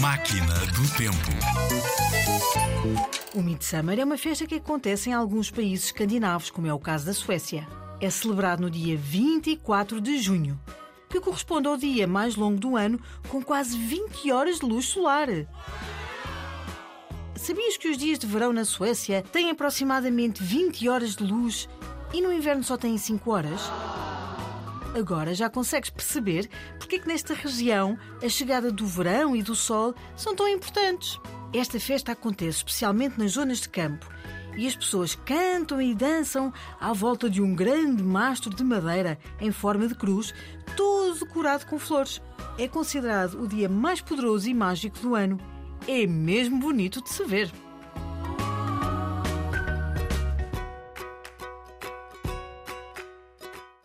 Máquina do Tempo. O Midsummer é uma festa que acontece em alguns países escandinavos, como é o caso da Suécia. É celebrado no dia 24 de junho, que corresponde ao dia mais longo do ano, com quase 20 horas de luz solar. Sabias que os dias de verão na Suécia têm aproximadamente 20 horas de luz e no inverno só têm 5 horas? Agora já consegues perceber porque é que nesta região a chegada do verão e do sol são tão importantes. Esta festa acontece especialmente nas zonas de campo e as pessoas cantam e dançam à volta de um grande mastro de madeira em forma de cruz, todo decorado com flores. É considerado o dia mais poderoso e mágico do ano. É mesmo bonito de se ver.